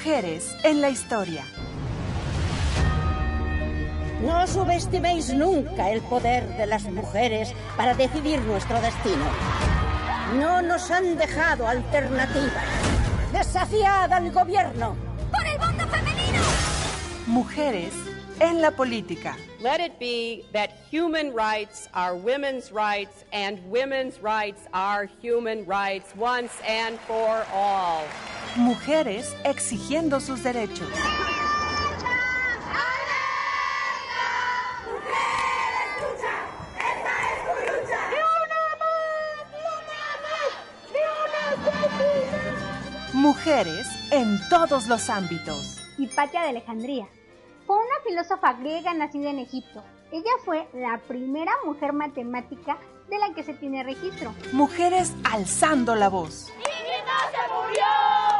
Mujeres en la historia. No subestiméis nunca el poder de las mujeres para decidir nuestro destino. No nos han dejado alternativas. Desafiad al gobierno. ¡Por el voto femenino! Mujeres en la política. Let it be that human rights are women's rights and women's rights are human rights once and for all. Mujeres exigiendo sus derechos. Mujeres en todos los ámbitos. Hipatia de Alejandría fue una filósofa griega nacida en Egipto. Ella fue la primera mujer matemática de la que se tiene registro. Mujeres alzando la voz. ¡Ingrid no se murió!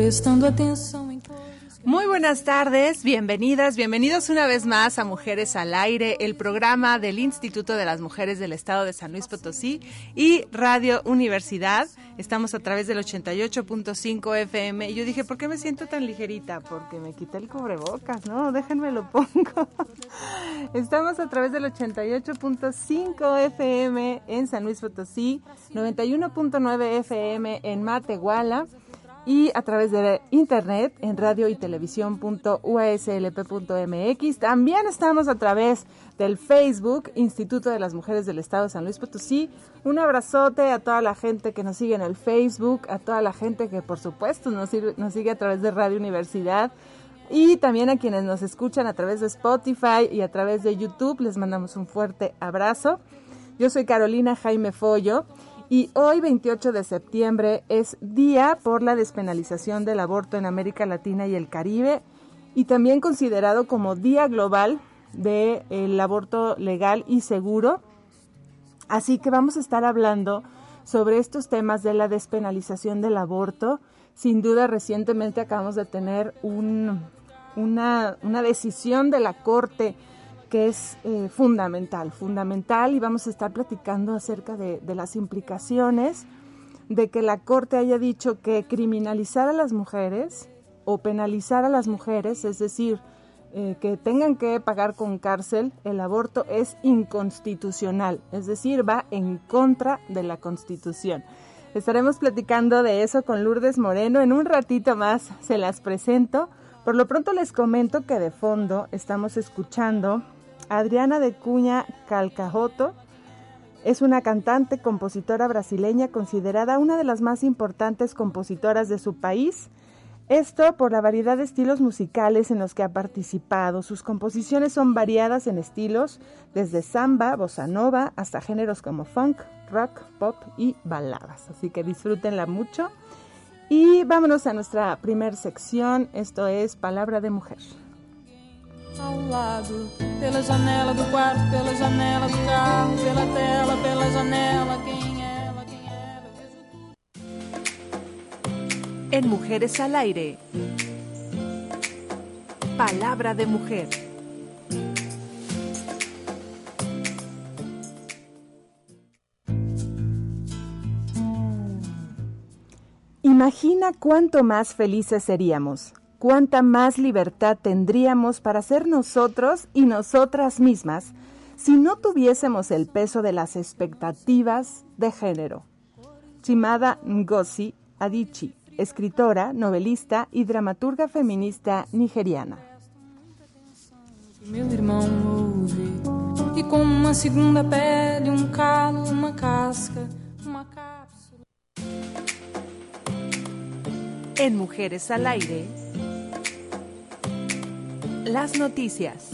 Prestando atenção em Muy buenas tardes, bienvenidas, bienvenidos una vez más a Mujeres al Aire, el programa del Instituto de las Mujeres del Estado de San Luis Potosí y Radio Universidad. Estamos a través del 88.5 FM. Y yo dije, ¿por qué me siento tan ligerita? Porque me quité el cubrebocas, ¿no? Déjenme lo pongo. Estamos a través del 88.5 FM en San Luis Potosí, 91.9 FM en Matehuala y a través de internet en radio y televisión.uaslp.mx. También estamos a través del Facebook Instituto de las Mujeres del Estado de San Luis Potosí. Un abrazote a toda la gente que nos sigue en el Facebook, a toda la gente que por supuesto nos, nos sigue a través de Radio Universidad. Y también a quienes nos escuchan a través de Spotify y a través de YouTube, les mandamos un fuerte abrazo. Yo soy Carolina Jaime Follo y hoy 28 de septiembre es Día por la Despenalización del Aborto en América Latina y el Caribe y también considerado como Día Global del Aborto Legal y Seguro. Así que vamos a estar hablando sobre estos temas de la despenalización del aborto. Sin duda, recientemente acabamos de tener un- una, una decisión de la Corte que es eh, fundamental, fundamental, y vamos a estar platicando acerca de, las implicaciones de que la Corte haya dicho que criminalizar a las mujeres o penalizar a las mujeres, es decir, eh, que tengan que pagar con cárcel, el aborto es inconstitucional, es decir, va en contra de la Constitución. Estaremos platicando de eso con Lourdes Moreno. En un ratito más se las presento. Por lo pronto les comento que de fondo estamos escuchando Adriana de Cuña Calcajoto. Es una cantante, compositora brasileña considerada una de las más importantes compositoras de su país. Esto por la variedad de estilos musicales en los que ha participado. Sus composiciones son variadas en estilos, desde samba, bossa nova, hasta géneros como funk, rock, pop y baladas. Así que disfrútenla mucho. Y vámonos a nuestra primer sección. Esto es Palabra de Mujer. Ao lado, pela janela do quarto, pela janela do carro, pela tela, pela janela, quem ela, quem ela, vejo tudo. En Mujeres al Aire. Palabra de Mujer. Imagina cuánto más felices seríamos, cuánta más libertad tendríamos para ser nosotros y nosotras mismas si no tuviésemos el peso de las expectativas de género. Chimada Ngozi Adichie, escritora, novelista y dramaturga feminista nigeriana. Meu irmão ouve, e como uma segunda pele, um calo, uma casca, uma cápsula. En Mujeres al Aire, las noticias.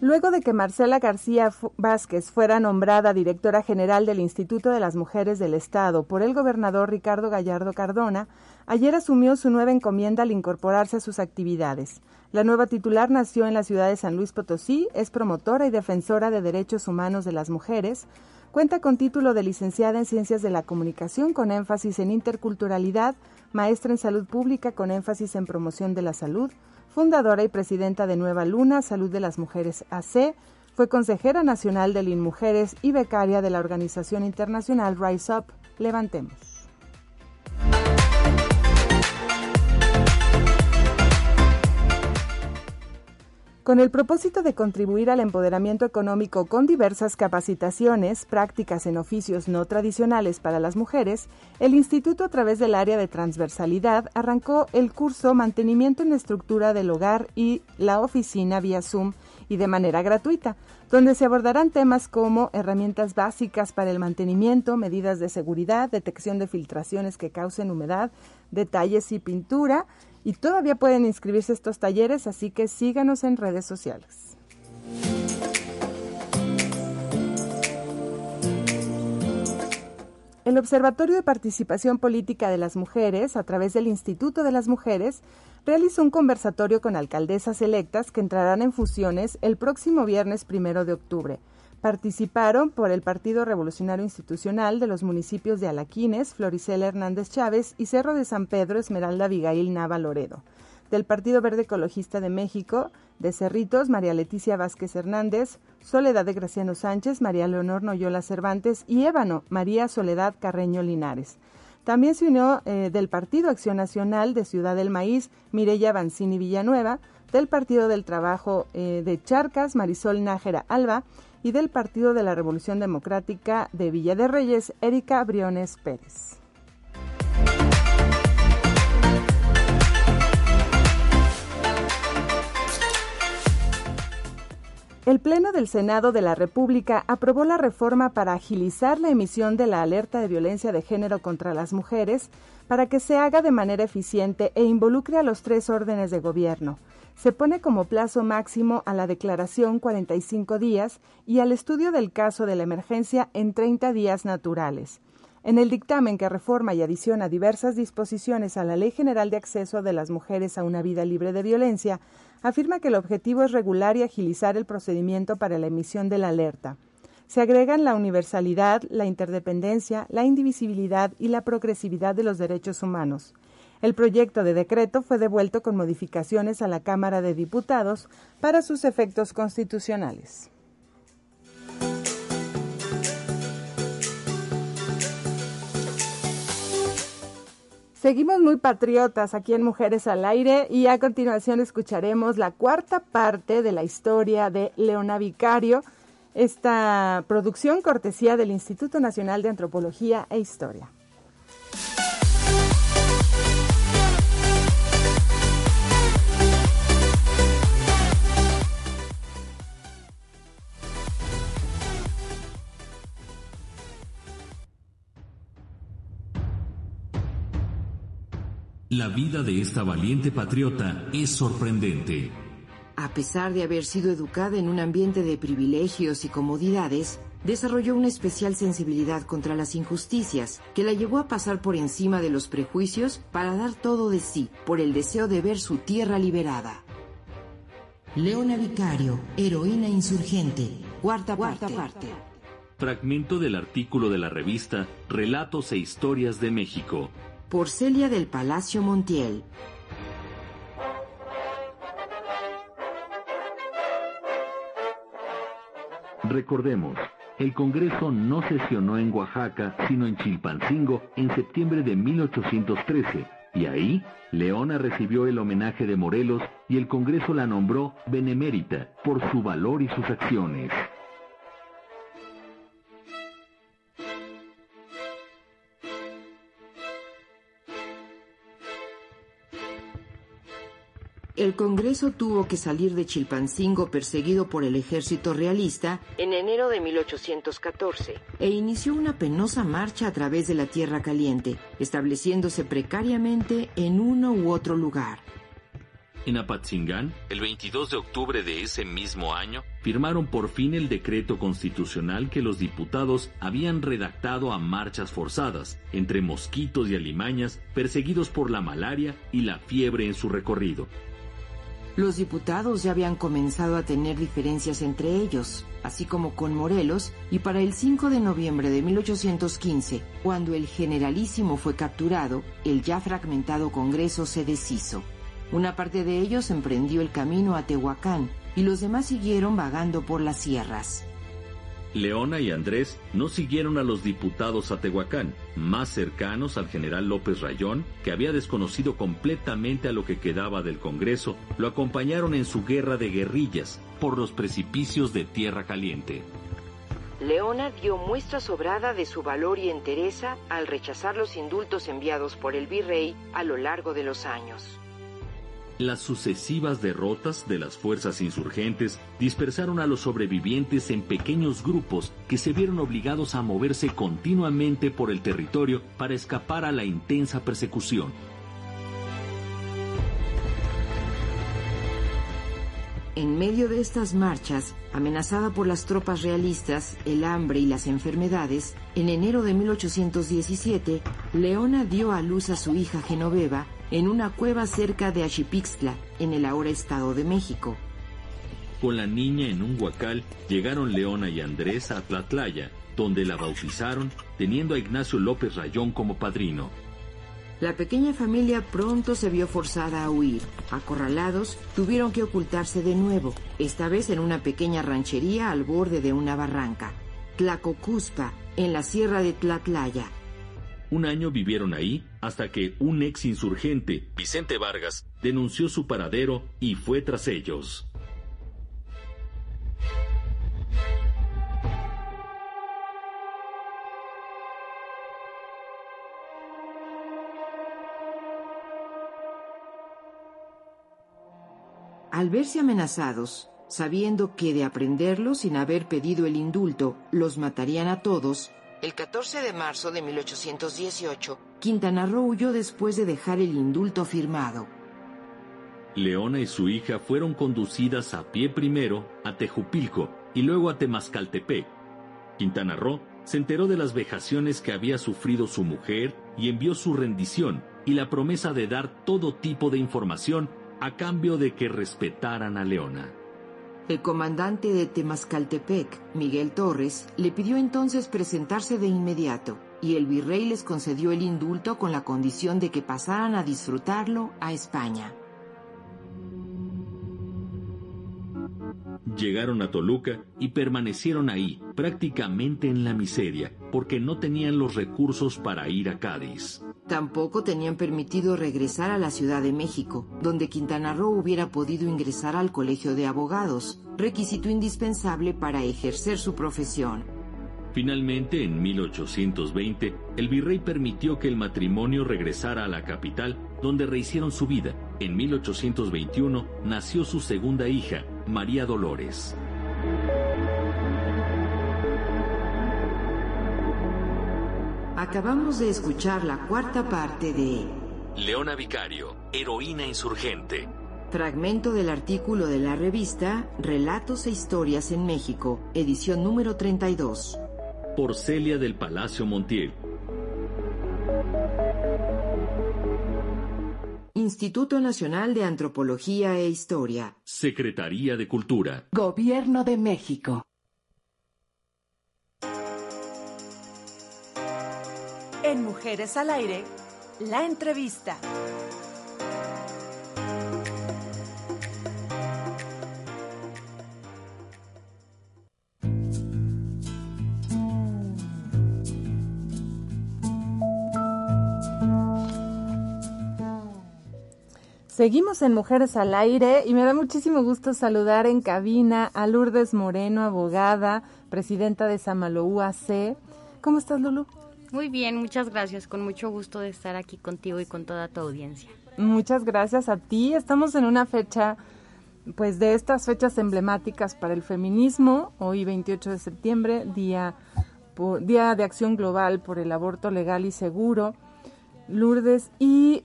Luego de que Marcela García Vázquez fuera nombrada directora general del Instituto de las Mujeres del Estado por el gobernador Ricardo Gallardo Cardona, ayer asumió su nueva encomienda al incorporarse a sus actividades. La nueva titular nació en la ciudad de San Luis Potosí, es promotora y defensora de derechos humanos de las mujeres, cuenta con título de licenciada en Ciencias de la Comunicación con énfasis en interculturalidad, maestra en salud pública con énfasis en promoción de la salud, fundadora y presidenta de Nueva Luna, Salud de las Mujeres AC, fue consejera nacional del INMujeres y becaria de la organización internacional Rise Up, Levantemos. Con el propósito de contribuir al empoderamiento económico con diversas capacitaciones, prácticas en oficios no tradicionales para las mujeres, el Instituto a través del área de transversalidad arrancó el curso Mantenimiento en estructura del hogar y la oficina vía Zoom y de manera gratuita, donde se abordarán temas como herramientas básicas para el mantenimiento, medidas de seguridad, detección de filtraciones que causen humedad, detalles y pintura, y todavía pueden inscribirse estos talleres, así que síganos en redes sociales. El Observatorio de Participación Política de las Mujeres, a través del Instituto de las Mujeres, realizó un conversatorio con alcaldesas electas que entrarán en fusiones el próximo viernes primero de octubre. Participaron por el Partido Revolucionario Institucional de los municipios de Alaquines, Floricela Hernández Chávez y Cerro de San Pedro, Esmeralda Abigail Nava Loredo. Del Partido Verde Ecologista de México, de Cerritos, María Leticia Vázquez Hernández, Soledad de Graciano Sánchez, María Leonor Noyola Cervantes y Ébano, María Soledad Carreño Linares. También se unió eh, del Partido Acción Nacional de Ciudad del Maíz, Mireya Bancini Villanueva, del Partido del Trabajo eh, de Charcas, Marisol Nájera Alba, y del Partido de la Revolución Democrática de Villa de Reyes, Erika Briones Pérez. El Pleno del Senado de la República aprobó la reforma para agilizar la emisión de la alerta de violencia de género contra las mujeres para que se haga de manera eficiente e involucre a los tres órdenes de gobierno, se pone como plazo máximo a la declaración 45 días y al estudio del caso de la emergencia en 30 días naturales. En el dictamen que reforma y adiciona diversas disposiciones a la Ley General de Acceso de las Mujeres a una Vida Libre de Violencia, afirma que el objetivo es regular y agilizar el procedimiento para la emisión de la alerta. Se agregan la universalidad, la interdependencia, la indivisibilidad y la progresividad de los derechos humanos. El proyecto de decreto fue devuelto con modificaciones a la Cámara de Diputados para sus efectos constitucionales. Seguimos muy patriotas aquí en Mujeres al Aire y a continuación escucharemos la cuarta parte de la historia de Leona Vicario, esta producción cortesía del Instituto Nacional de Antropología e Historia. La vida de esta valiente patriota es sorprendente. A pesar de haber sido educada en un ambiente de privilegios y comodidades, desarrolló una especial sensibilidad contra las injusticias, que la llevó a pasar por encima de los prejuicios para dar todo de sí por el deseo de ver su tierra liberada. Leona Vicario, heroína insurgente, cuarta, parte. parte. Fragmento del artículo de la revista Relatos e Historias de México, por Celia del Palacio Montiel. Recordemos, el Congreso no sesionó en Oaxaca, sino en Chilpancingo en septiembre de 1813, y ahí Leona recibió el homenaje de Morelos y el Congreso la nombró benemérita por su valor y sus acciones. El Congreso tuvo que salir de Chilpancingo perseguido por el ejército realista en enero de 1814 e inició una penosa marcha a través de la Tierra Caliente, estableciéndose precariamente en uno u otro lugar. En Apatzingán, el 22 de octubre de ese mismo año, firmaron por fin el decreto constitucional que los diputados habían redactado a marchas forzadas, entre mosquitos y alimañas, perseguidos por la malaria y la fiebre en su recorrido. Los diputados ya habían comenzado a tener diferencias entre ellos, así como con Morelos, y para el 5 de noviembre de 1815, cuando el generalísimo fue capturado, el ya fragmentado Congreso se deshizo. Una parte de ellos emprendió el camino a Tehuacán y los demás siguieron vagando por las sierras. Leona y Andrés no siguieron a los diputados a Tehuacán, más cercanos al general López Rayón, que había desconocido completamente a lo que quedaba del Congreso, lo acompañaron en su guerra de guerrillas por los precipicios de Tierra Caliente. Leona dio muestra sobrada de su valor y entereza al rechazar los indultos enviados por el virrey a lo largo de los años. Las sucesivas derrotas de las fuerzas insurgentes dispersaron a los sobrevivientes en pequeños grupos que se vieron obligados a moverse continuamente por el territorio para escapar a la intensa persecución. En medio de estas marchas, amenazada por las tropas realistas, el hambre y las enfermedades, en enero de 1817, Leona dio a luz a su hija Genoveva en una cueva cerca de Achipixtla, en el ahora Estado de México. Con la niña en un huacal, llegaron Leona y Andrés a Tlatlaya, donde la bautizaron, teniendo a Ignacio López Rayón como padrino. La pequeña familia pronto se vio forzada a huir. Acorralados, tuvieron que ocultarse de nuevo, esta vez en una pequeña ranchería al borde de una barranca. Tlacocuspa, en la sierra de Tlatlaya. Un año vivieron ahí hasta que un ex insurgente, Vicente Vargas, denunció su paradero y fue tras ellos. Al verse amenazados, sabiendo que de aprenderlo sin haber pedido el indulto los matarían a todos, el 14 de marzo de 1818, Quintana Roo huyó después de dejar el indulto firmado. Leona y su hija fueron conducidas a pie primero a Tejupilco y luego a Temascaltepec. Quintana Roo se enteró de las vejaciones que había sufrido su mujer y envió su rendición y la promesa de dar todo tipo de información a cambio de que respetaran a Leona. El comandante de Temascaltepec, Miguel Torres, le pidió entonces presentarse de inmediato y el virrey les concedió el indulto con la condición de que pasaran a disfrutarlo a España. Llegaron a Toluca y permanecieron ahí, prácticamente en la miseria, porque no tenían los recursos para ir a Cádiz. Tampoco tenían permitido regresar a la Ciudad de México, donde Quintana Roo hubiera podido ingresar al Colegio de Abogados, requisito indispensable para ejercer su profesión. Finalmente, en 1820, el virrey permitió que el matrimonio regresara a la capital, donde rehicieron su vida. En 1821 nació su segunda hija, María Dolores. Acabamos de escuchar la cuarta parte de Leona Vicario, heroína insurgente. Fragmento del artículo de la revista Relatos e Historias en México, edición número 32. Por Celia del Palacio Montiel. Instituto Nacional de Antropología e Historia. Secretaría de Cultura. Gobierno de México. En Mujeres al Aire, la entrevista. Seguimos en Mujeres al Aire y me da muchísimo gusto saludar en cabina a Lourdes Moreno, abogada, presidenta de Samalou AC. ¿Cómo estás, Lulu? Muy bien, muchas gracias. Con mucho gusto de estar aquí contigo y con toda tu audiencia. Muchas gracias a ti. Estamos en una fecha, pues de estas fechas emblemáticas para el feminismo, hoy 28 de septiembre, día, por- día de acción global por el aborto legal y seguro. Lourdes, y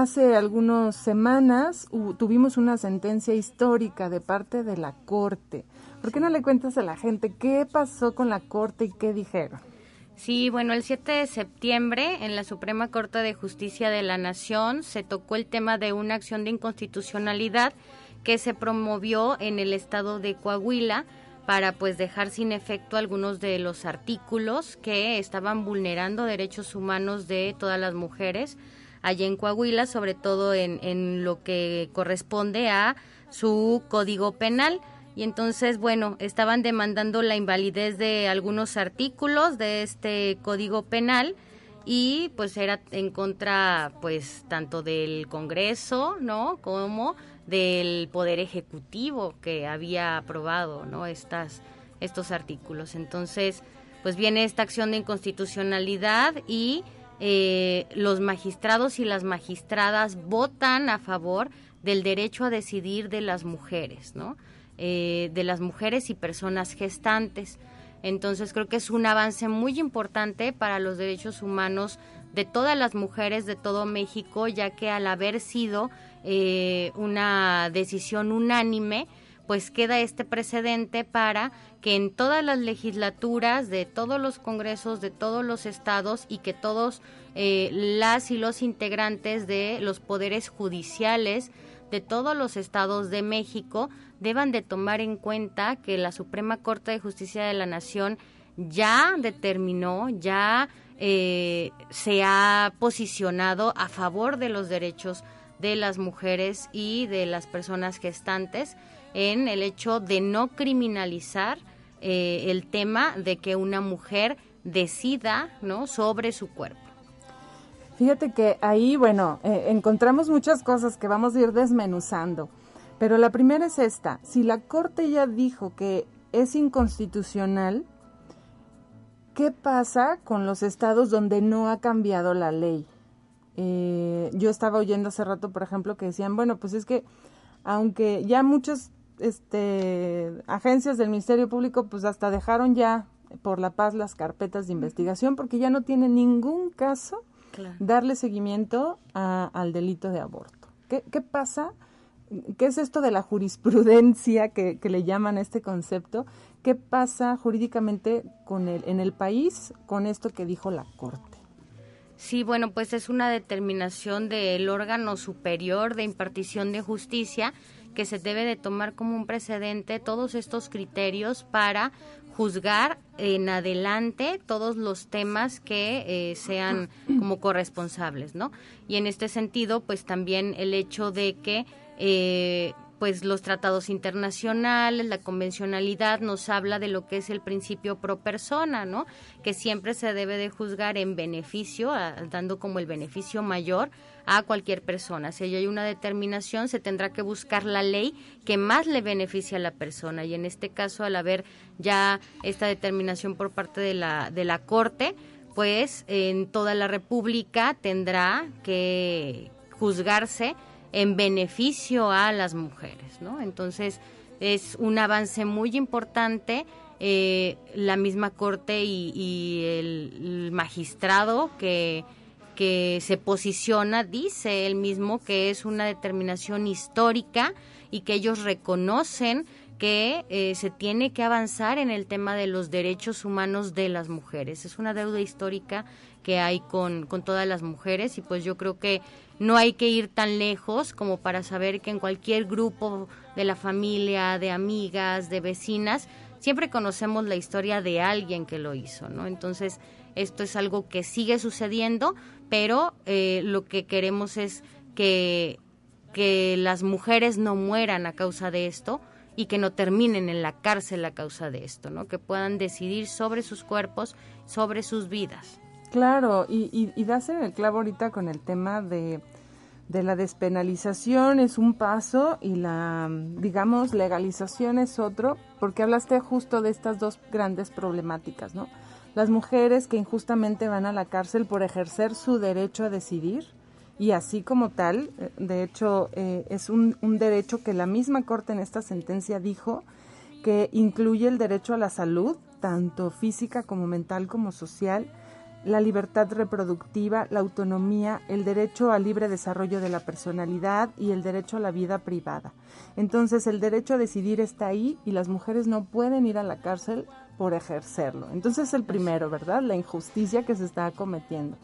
hace algunas semanas tuvimos una sentencia histórica de parte de la Corte. ¿Por qué no le cuentas a la gente qué pasó con la Corte y qué dijeron? Sí, bueno, el 7 de septiembre en la Suprema Corte de Justicia de la Nación se tocó el tema de una acción de inconstitucionalidad que se promovió en el estado de Coahuila para pues dejar sin efecto algunos de los artículos que estaban vulnerando derechos humanos de todas las mujeres allá en Coahuila, sobre todo en, en lo que corresponde a su código penal. Y entonces, bueno, estaban demandando la invalidez de algunos artículos de este código penal y pues era en contra pues tanto del Congreso, ¿no? como del Poder Ejecutivo que había aprobado, ¿no? estas estos artículos. Entonces, pues viene esta acción de inconstitucionalidad y eh, los magistrados y las magistradas votan a favor del derecho a decidir de las mujeres, ¿no? Eh, de las mujeres y personas gestantes. Entonces creo que es un avance muy importante para los derechos humanos de todas las mujeres de todo México, ya que al haber sido eh, una decisión unánime, pues queda este precedente para que en todas las legislaturas de todos los congresos de todos los estados y que todos eh, las y los integrantes de los poderes judiciales de todos los estados de México deban de tomar en cuenta que la Suprema Corte de Justicia de la Nación ya determinó, ya eh, se ha posicionado a favor de los derechos de las mujeres y de las personas gestantes en el hecho de no criminalizar eh, el tema de que una mujer decida no sobre su cuerpo. Fíjate que ahí, bueno, eh, encontramos muchas cosas que vamos a ir desmenuzando, pero la primera es esta. Si la Corte ya dijo que es inconstitucional, ¿qué pasa con los estados donde no ha cambiado la ley? Eh, yo estaba oyendo hace rato, por ejemplo, que decían, bueno, pues es que aunque ya muchas este, agencias del Ministerio Público, pues hasta dejaron ya por la paz las carpetas de investigación porque ya no tiene ningún caso darle seguimiento a- al delito de aborto. ¿Qué, qué pasa? ¿Qué es esto de la jurisprudencia que, que le llaman a este concepto? ¿Qué pasa jurídicamente con el, en el país con esto que dijo la Corte? Sí, bueno, pues es una determinación del órgano superior de impartición de justicia que se debe de tomar como un precedente todos estos criterios para juzgar en adelante todos los temas que eh, sean como corresponsables, ¿no? Y en este sentido, pues también el hecho de que eh, pues los tratados internacionales, la convencionalidad nos habla de lo que es el principio pro persona, ¿no? Que siempre se debe de juzgar en beneficio, dando como el beneficio mayor a cualquier persona. Si hay una determinación, se tendrá que buscar la ley que más le beneficie a la persona. Y en este caso, al haber ya esta determinación por parte de la, de la Corte, pues en toda la República tendrá que juzgarse en beneficio a las mujeres, ¿no? Entonces es un avance muy importante. eh, la misma corte y, el magistrado que que se posiciona dice él mismo que es una determinación histórica y que ellos reconocen que eh, se tiene que avanzar en el tema de los derechos humanos de las mujeres. Es una deuda histórica que hay con, con todas las mujeres y pues yo creo que no hay que ir tan lejos como para saber que en cualquier grupo de la familia, de amigas, de vecinas, siempre conocemos la historia de alguien que lo hizo, ¿no? Entonces, esto es algo que sigue sucediendo, pero eh, lo que queremos es que, que las mujeres no mueran a causa de esto y que no terminen en la cárcel a causa de esto, ¿no? Que puedan decidir sobre sus cuerpos, sobre sus vidas. Claro, y, y, das en el clavo ahorita con el tema de, de la despenalización es un paso y la, digamos, legalización es otro, porque hablaste justo de estas dos grandes problemáticas, ¿no? Las mujeres que injustamente van a la cárcel por ejercer su derecho a decidir y así como tal, eh, de hecho, eh, es un, un derecho que la misma Corte en esta sentencia dijo que incluye el derecho a la salud, tanto física como mental como social, la libertad reproductiva, la autonomía, el derecho al libre desarrollo de la personalidad y el derecho a la vida privada. Entonces el derecho a decidir está ahí y las mujeres no pueden ir a la cárcel por ejercerlo. Entonces el primero, ¿verdad? La injusticia que se está cometiendo.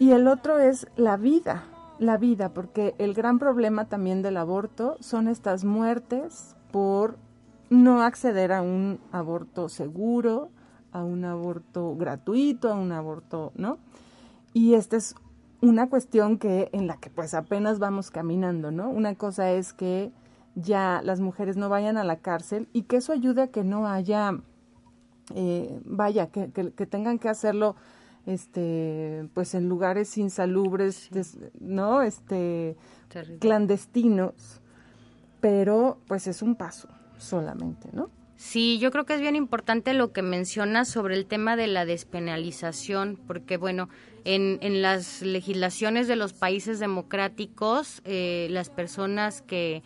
Y el otro es la vida, la vida, porque el gran problema también del aborto son estas muertes por no acceder a un aborto seguro, a un aborto gratuito, a un aborto, ¿no? Y esta es una cuestión que en la que pues apenas vamos caminando, ¿no? Una cosa es que ya las mujeres no vayan a la cárcel y que eso ayude a que no haya, eh, vaya, que, que, que, tengan que hacerlo, este, pues en lugares insalubres, sí. ¿no? Este, Terrible. clandestinos, pero pues es un paso solamente, ¿no? Sí, yo creo que es bien importante lo que mencionas sobre el tema de la despenalización, porque bueno, en, en las legislaciones de los países democráticos, eh, las personas que,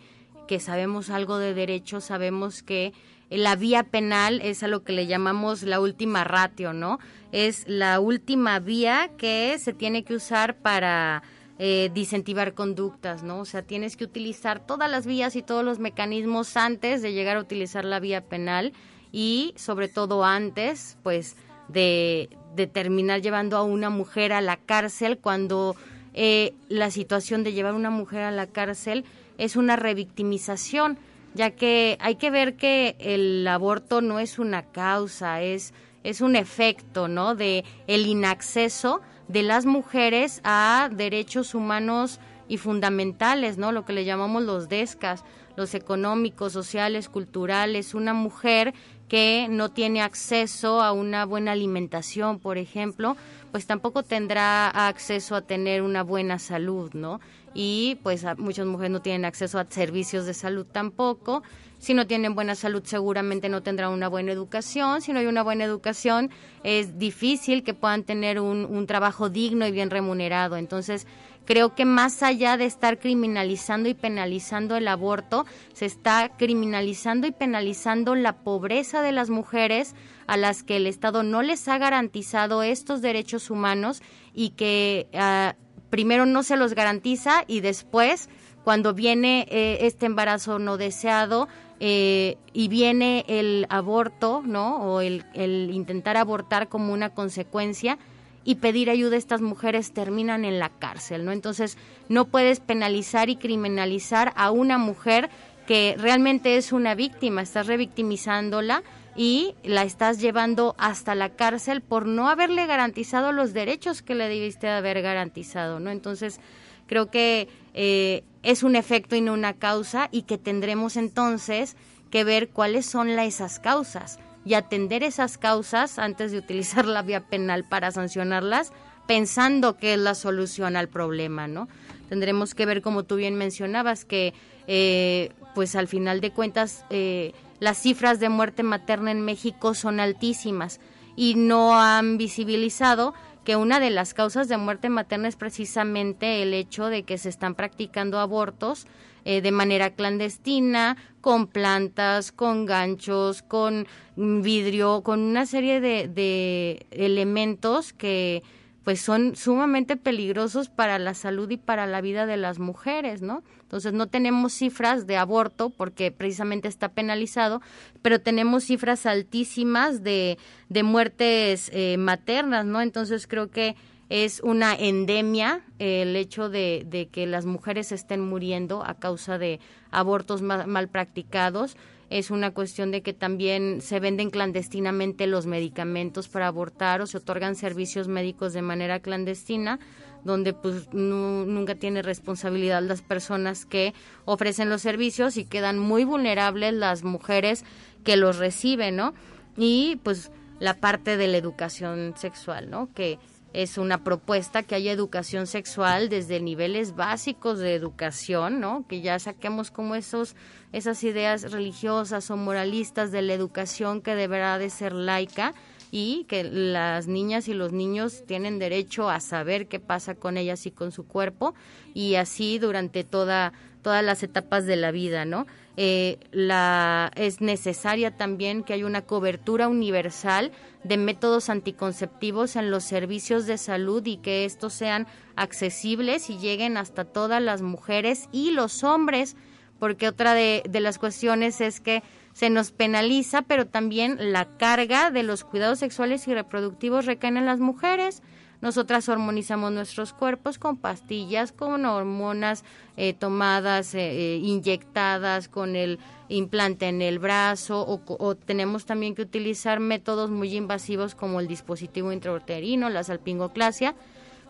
que sabemos algo de derecho sabemos que la vía penal es a lo que le llamamos la última ratio, ¿no? Es la última vía que se tiene que usar para eh, disincentivar conductas, ¿no? O sea, tienes que utilizar todas las vías y todos los mecanismos antes de llegar a utilizar la vía penal y sobre todo antes, pues, de, de terminar llevando a una mujer a la cárcel cuando eh, la situación de llevar a una mujer a la cárcel es una revictimización, ya que hay que ver que el aborto no es una causa, es, es un efecto, ¿no? De el inacceso de las mujeres a derechos humanos y fundamentales, ¿no? Lo que le llamamos los DESCAS, los económicos, sociales, culturales. Una mujer que no tiene acceso a una buena alimentación, por ejemplo, pues tampoco tendrá acceso a tener una buena salud, ¿no? Y pues muchas mujeres no tienen acceso a servicios de salud tampoco. Si no tienen buena salud, seguramente no tendrán una buena educación. Si no hay una buena educación, es difícil que puedan tener un, un trabajo digno y bien remunerado. Entonces, creo que más allá de estar criminalizando y penalizando el aborto, se está criminalizando y penalizando la pobreza de las mujeres a las que el Estado no les ha garantizado estos derechos humanos y que uh, primero no se los garantiza y después, cuando viene eh, este embarazo no deseado, eh, y viene el aborto, ¿no? O el, intentar abortar como una consecuencia y pedir ayuda a estas mujeres terminan en la cárcel, ¿no? Entonces, no puedes penalizar y criminalizar a una mujer que realmente es una víctima, estás revictimizándola y la estás llevando hasta la cárcel por no haberle garantizado los derechos que le debiste haber garantizado, ¿no? Entonces, creo que eh, es un efecto y no una causa y que tendremos entonces que ver cuáles son la, esas causas y atender esas causas antes de utilizar la vía penal para sancionarlas, pensando que es la solución al problema, ¿no? Tendremos que ver, como tú bien mencionabas, que eh, pues al final de cuentas eh, las cifras de muerte materna en México son altísimas y no han visibilizado que una de las causas de muerte materna es precisamente el hecho de que se están practicando abortos eh, de manera clandestina, con plantas, con ganchos, con vidrio, con una serie de, de elementos que pues son sumamente peligrosos para la salud y para la vida de las mujeres, ¿no? Entonces no tenemos cifras de aborto porque precisamente está penalizado, pero tenemos cifras altísimas de, de muertes eh, maternas, ¿no? Entonces creo que es una endemia eh, el hecho de, de, que las mujeres estén muriendo a causa de abortos mal, mal practicados es una cuestión de que también se venden clandestinamente los medicamentos para abortar o se otorgan servicios médicos de manera clandestina donde pues nunca tiene responsabilidad las personas que ofrecen los servicios y quedan muy vulnerables las mujeres que los reciben, ¿no? Y pues la parte de la educación sexual, ¿no? Que es una propuesta que haya educación sexual desde niveles básicos de educación, ¿no? Que ya saquemos como esos esas ideas religiosas o moralistas de la educación que deberá de ser laica y que las niñas y los niños tienen derecho a saber qué pasa con ellas y con su cuerpo y así durante toda todas las etapas de la vida, ¿no? Eh, la, es necesaria también que haya una cobertura universal de métodos anticonceptivos en los servicios de salud y que estos sean accesibles y lleguen hasta todas las mujeres y los hombres, porque otra de, de las cuestiones es que se nos penaliza, pero también la carga de los cuidados sexuales y reproductivos recaen en las mujeres. Nosotras hormonizamos nuestros cuerpos con pastillas, con hormonas eh, tomadas, eh, eh, inyectadas, con el implante en el brazo, o, tenemos también que utilizar métodos muy invasivos como el dispositivo intrauterino, la salpingoclasia,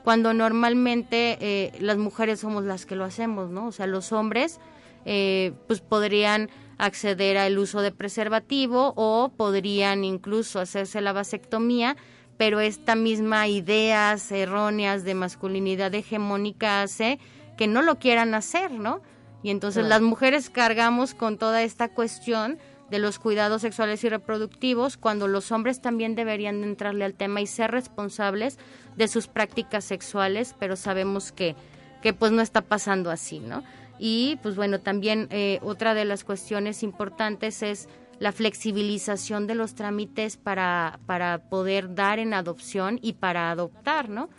cuando normalmente las mujeres somos las que lo hacemos, ¿no? O sea, los hombres pues podrían acceder al uso de preservativo o podrían incluso hacerse la vasectomía, pero esta misma ideas erróneas de masculinidad hegemónica hace que no lo quieran hacer, ¿no? Y entonces las mujeres cargamos con toda esta cuestión de los cuidados sexuales y reproductivos cuando los hombres también deberían de entrarle al tema y ser responsables de sus prácticas sexuales, pero sabemos que, que pues no está pasando así, ¿no? Y pues bueno, también eh, otra de las cuestiones importantes es la flexibilización de los trámites para, para poder dar en adopción y para adoptar, ¿no?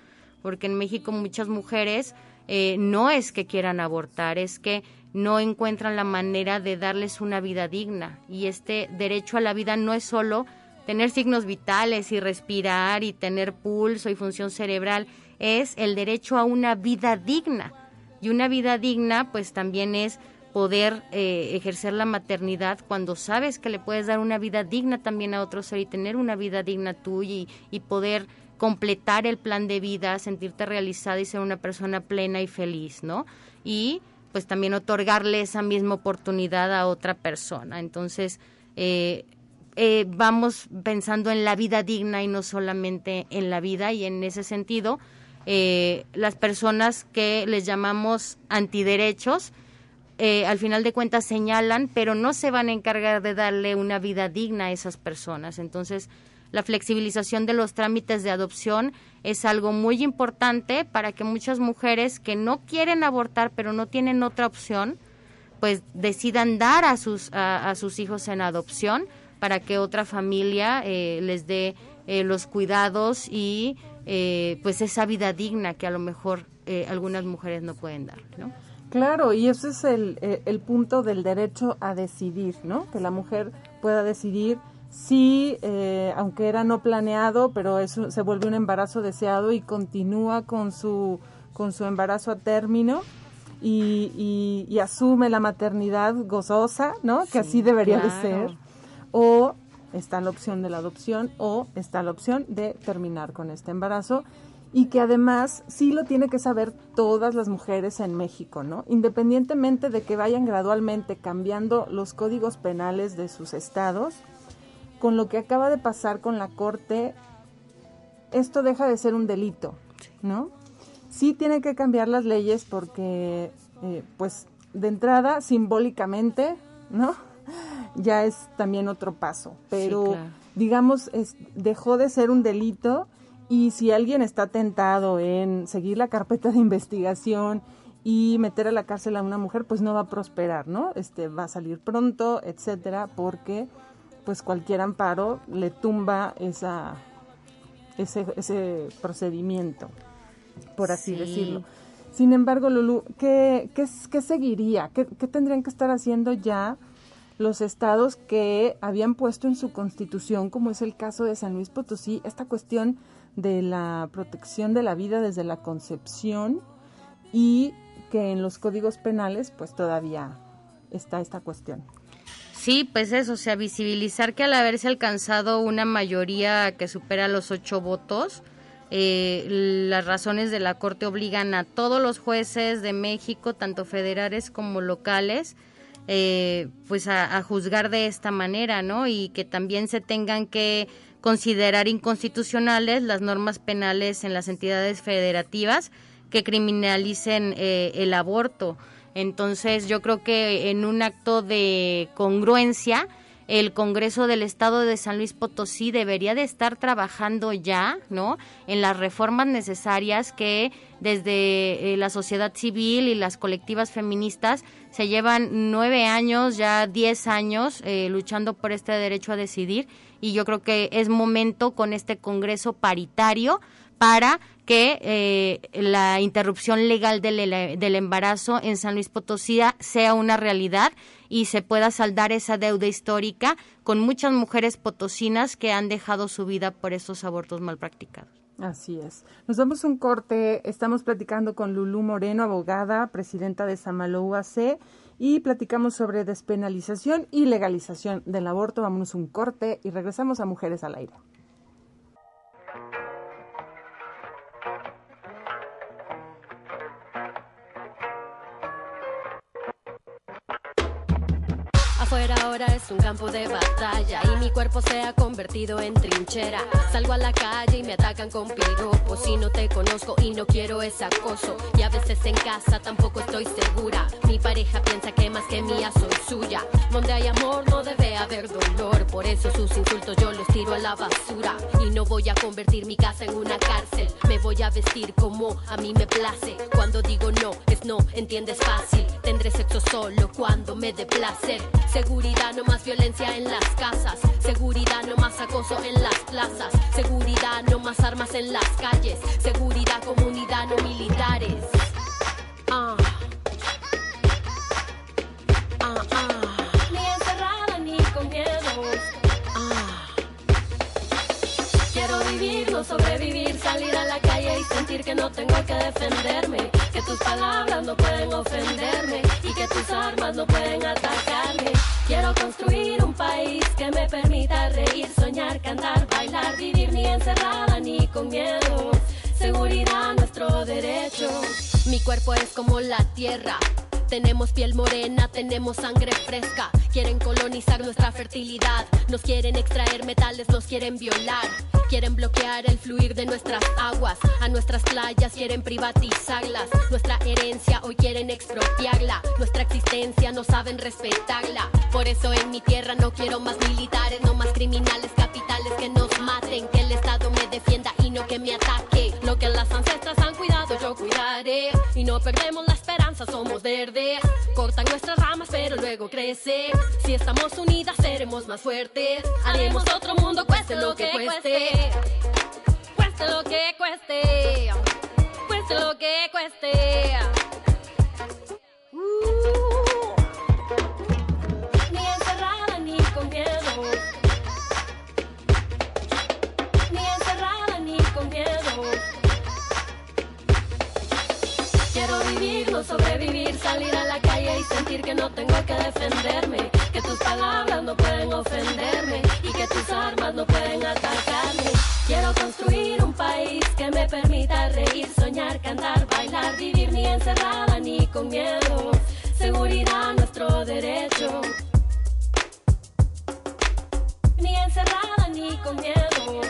Porque en México muchas mujeres eh, no es que quieran abortar, es que no encuentran la manera de darles una vida digna. Y este derecho a la vida no es solo tener signos vitales y respirar y tener pulso y función cerebral, es el derecho a una vida digna y una vida digna, pues también es poder eh, ejercer la maternidad cuando sabes que le puedes dar una vida digna también a otro ser y tener una vida digna tuya y, y poder completar el plan de vida, sentirte realizada y ser una persona plena y feliz, ¿no? Y pues también otorgarle esa misma oportunidad a otra persona. Entonces, eh, eh, vamos pensando en la vida digna y no solamente en la vida y en ese sentido, eh, las personas que les llamamos antiderechos, eh, al final de cuentas señalan, pero no se van a encargar de darle una vida digna a esas personas. Entonces, la flexibilización de los trámites de adopción es algo muy importante para que muchas mujeres que no quieren abortar, pero no tienen otra opción, pues decidan dar a sus, a, sus hijos en adopción para que otra familia eh, les dé eh, los cuidados y eh, pues esa vida digna que a lo mejor eh, algunas mujeres no pueden dar, ¿no? Claro, y ese es el, eh, el, punto del derecho a decidir, ¿no? Que la mujer pueda decidir si, eh, aunque era no planeado, pero eso se vuelve un embarazo deseado y continúa con su, con su embarazo a término y, y, y asume la maternidad gozosa, ¿no? Que así debería claro. de ser. O está la opción de la adopción o está la opción de terminar con este embarazo y que además sí lo tiene que saber todas las mujeres en México, ¿no? Independientemente de que vayan gradualmente cambiando los códigos penales de sus estados, con lo que acaba de pasar con la Corte, esto deja de ser un delito, ¿no? Sí tiene que cambiar las leyes porque, eh, pues, de entrada, simbólicamente, ¿no? ya es también otro paso. Pero, sí, claro. digamos, es, dejó de ser un delito y si alguien está tentado en seguir la carpeta de investigación y meter a la cárcel a una mujer, pues no va a prosperar, ¿no? Este va a salir pronto, etcétera, porque pues cualquier amparo le tumba esa ese, ese procedimiento, por así sí. decirlo. Sin embargo, Lulu, ¿qué, qué, qué seguiría? ¿Qué, ¿Qué, tendrían que estar haciendo ya los estados que habían puesto en su constitución, como es el caso de San Luis Potosí, esta cuestión de la protección de la vida desde la concepción y que en los códigos penales pues todavía está esta cuestión. Sí, pues eso, o sea, visibilizar que al haberse alcanzado una mayoría que supera los ocho votos, eh, las razones de la Corte obligan a todos los jueces de México, tanto federales como locales, eh, pues a, juzgar de esta manera, ¿no? Y que también se tengan que considerar inconstitucionales las normas penales en las entidades federativas que criminalicen eh, el aborto. Entonces yo creo que en un acto de congruencia el Congreso del Estado de San Luis Potosí debería de estar trabajando ya, ¿no? En las reformas necesarias que desde eh, la sociedad civil y las colectivas feministas se llevan nueve años, ya diez años eh, luchando por este derecho a decidir y yo creo que es momento con este Congreso paritario para que eh, la interrupción legal del, del, embarazo en San Luis Potosí sea una realidad y se pueda saldar esa deuda histórica con muchas mujeres potosinas que han dejado su vida por estos abortos mal practicados. Así es. Nos damos un corte. Estamos platicando con Lulú Moreno, abogada, presidenta de Samalou UAC, y platicamos sobre despenalización y legalización del aborto. Vámonos un corte y regresamos a Mujeres al Aire. Ahora es un campo de batalla y mi cuerpo se ha convertido en trinchera. Salgo a la calle y me atacan con piropos si no te conozco y no quiero ese acoso. Y a veces en casa tampoco estoy segura. Mi pareja piensa que más que mía soy suya. Donde hay amor no debe haber dolor, por eso sus insultos yo los tiro a la basura. Y no voy a convertir mi casa en una cárcel. Me voy a vestir como a mí me place. Cuando digo no, es no, entiendes fácil. Tendré sexo solo cuando me dé placer. Seguridad, no más violencia en las casas. Seguridad, no más acoso en las plazas. Seguridad, no más armas en las calles. Seguridad, comunidad, no militares. Ah. Ah, ah. Ni encerrada ni con miedo. Ah. Quiero vivir, no sobrevivir, salir a la sentir que no tengo que defenderme. Que tus palabras no pueden ofenderme y que tus armas no pueden atacarme. Quiero construir un país que me permita reír, soñar, cantar, bailar, vivir ni encerrada ni con miedo. Seguridad, nuestro derecho. Mi cuerpo es como la tierra. Tenemos piel morena, tenemos sangre fresca. Quieren colonizar nuestra fertilidad. Nos quieren extraer metales, nos quieren violar. Quieren bloquear el fluir de nuestras aguas. A nuestras playas quieren privatizarlas. Nuestra herencia hoy quieren expropiarla. Nuestra existencia no saben respetarla. Por eso en mi tierra no quiero más militares, no más criminales capitales que nos maten. Que el Estado me defienda y no que me ataque. Lo que las ancestras han cuidado, yo cuidaré. Y no perdemos la esperanza, somos verdes. Cortan nuestras ramas, pero luego crece. Si estamos unidas, seremos más fuertes. Haremos otro mundo, cueste lo que cueste. Cueste lo que cueste. Cueste lo que cueste. Sobrevivir, salir a la calle y sentir que no tengo que defenderme. Que tus palabras no pueden ofenderme y que tus armas no pueden atacarme. Quiero construir un país que me permita reír, soñar, cantar, bailar, vivir ni encerrada ni con miedo. Seguridad, nuestro derecho. Ni encerrada ni con miedo.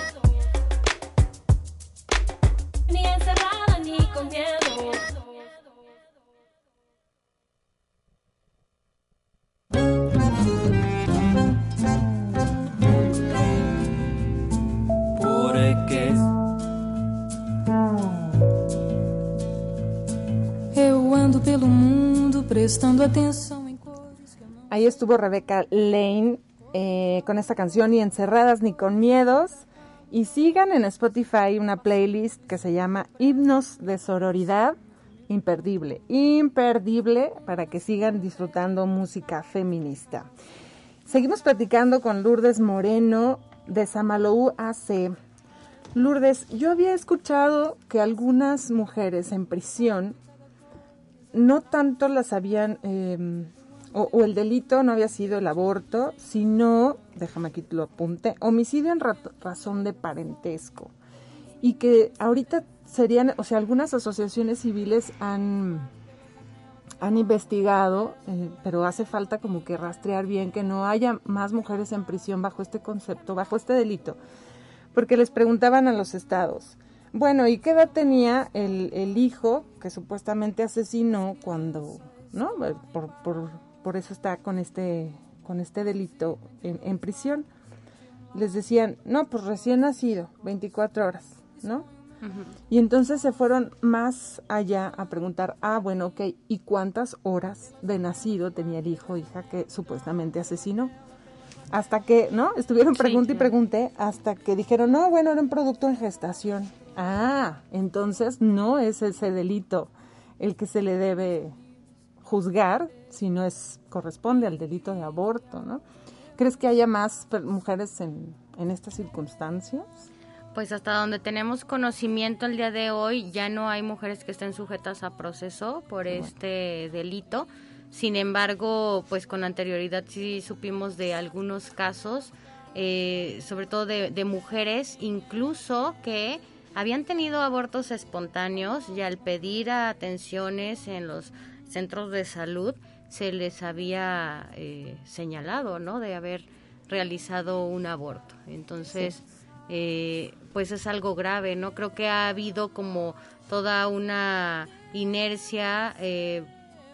Ni encerrada ni con miedo. Mundo prestando atenção em cores que não Ahí estuvo Rebeca Lane eh, con esta canción, Ni encerradas ni con miedos. Y sigan en Spotify una playlist que se llama Himnos de Sororidad. Imperdible, imperdible para que sigan disfrutando música feminista. Seguimos platicando con Lourdes Moreno de Samalou AC. Lourdes, yo había escuchado que algunas mujeres en prisión no tanto las habían, eh, o, el delito no había sido el aborto, sino, déjame aquí lo apunte, homicidio en ra razón de parentesco. Y que ahorita serían, o sea, algunas asociaciones civiles han, han investigado, eh, pero hace falta como que rastrear bien que no haya más mujeres en prisión bajo este concepto, bajo este delito. Porque les preguntaban a los estados, bueno, ¿y qué edad tenía el, el hijo que supuestamente asesinó cuando, ¿no? Por, por, por eso está con este con este delito en, en prisión. Les decían, no, pues recién nacido, 24 horas, ¿no? Y entonces se fueron más allá a preguntar, ah, bueno, ok, ¿y cuántas horas de nacido tenía el hijo o hija que supuestamente asesinó? Hasta que, ¿no? Estuvieron pregunta y pregunté hasta que dijeron, no, bueno, era un producto en gestación. Ah, entonces no es ese delito el que se le debe juzgar, sino es corresponde al delito de aborto, ¿no? ¿Crees que haya más mujeres en, en estas circunstancias? Pues hasta donde tenemos conocimiento el día de hoy, ya no hay mujeres que estén sujetas a proceso por este delito. Sin embargo, pues con anterioridad sí supimos de algunos casos, eh, sobre todo de, de mujeres, incluso que habían tenido abortos espontáneos y al pedir atenciones en los centros de salud se les había eh, señalado, ¿no? De haber realizado un aborto. Entonces, eh, pues es algo grave, ¿no? Creo que ha habido como toda una inercia eh,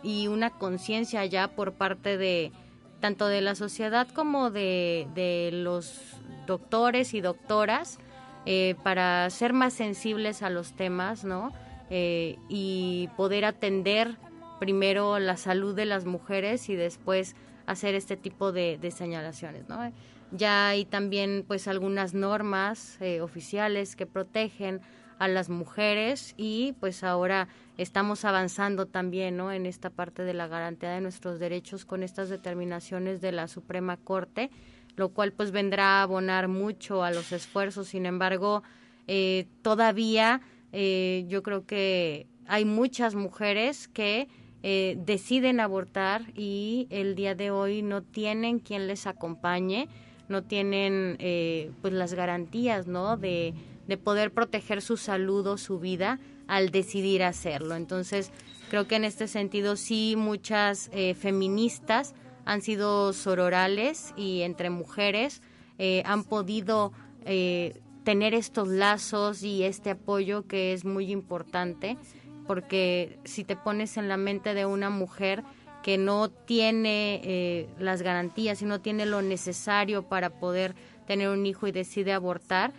y una conciencia ya por parte de tanto de la sociedad como de, de los doctores y doctoras eh, para ser más sensibles a los temas, ¿no? Eh, y poder atender primero la salud de las mujeres y después hacer este tipo de, señalaciones, ¿no? Ya hay también pues algunas normas eh, oficiales que protegen a las mujeres y pues ahora estamos avanzando también ¿no? en esta parte de la garantía de nuestros derechos con estas determinaciones de la Suprema Corte, lo cual pues vendrá a abonar mucho a los esfuerzos. Sin embargo, eh, todavía eh, yo creo que hay muchas mujeres que eh, deciden abortar y el día de hoy no tienen quien les acompañe, no tienen pues las garantías, ¿no? De, de poder proteger su salud o su vida al decidir hacerlo. Entonces, creo que en este sentido sí muchas feministas han sido sororales y entre mujeres eh, han podido eh, tener estos lazos y este apoyo que es muy importante porque si te pones en la mente de una mujer que no tiene eh, las garantías y no tiene lo necesario para poder tener un hijo y decide abortar,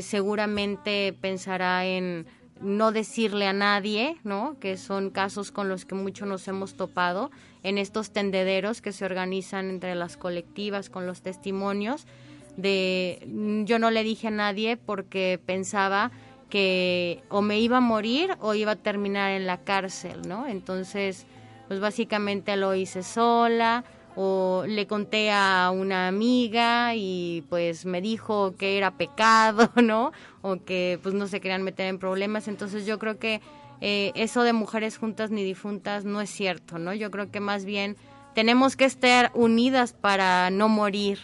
seguramente pensará en no decirle a nadie, ¿no? Que son casos con los que mucho nos hemos topado en estos tendederos que se organizan entre las colectivas con los testimonios de yo no le dije a nadie porque pensaba que o me iba a morir o iba a terminar en la cárcel, ¿no? Entonces, pues básicamente lo hice sola o le conté a una amiga y pues me dijo que era pecado, ¿no? O que pues no se querían meter en problemas. Entonces yo creo que eh, eso de mujeres juntas ni difuntas no es cierto, ¿no? Yo creo que más bien tenemos que estar unidas para no morir,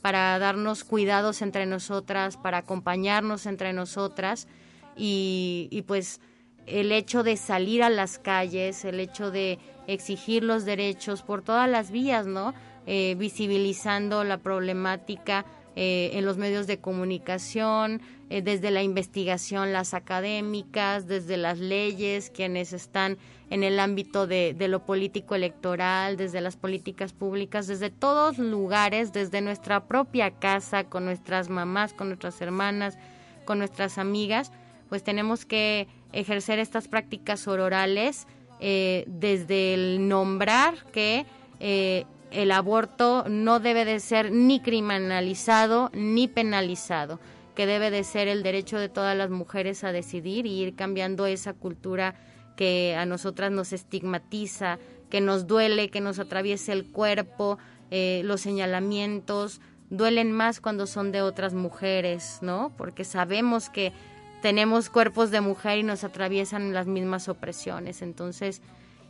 para darnos cuidados entre nosotras, para acompañarnos entre nosotras y, y pues el hecho de salir a las calles, el hecho de exigir los derechos por todas las vías, ¿no? Eh, visibilizando la problemática eh, en los medios de comunicación, eh, desde la investigación, las académicas, desde las leyes, quienes están en el ámbito de, de lo político electoral, desde las políticas públicas, desde todos lugares, desde nuestra propia casa, con nuestras mamás, con nuestras hermanas, con nuestras amigas, pues tenemos que ejercer estas prácticas orales eh, desde el nombrar que eh, el aborto no debe de ser ni criminalizado ni penalizado, que debe de ser el derecho de todas las mujeres a decidir y ir cambiando esa cultura que a nosotras nos estigmatiza, que nos duele, que nos atraviesa el cuerpo, eh, los señalamientos, duelen más cuando son de otras mujeres, ¿no? Porque sabemos que tenemos cuerpos de mujer y nos atraviesan las mismas opresiones. Entonces,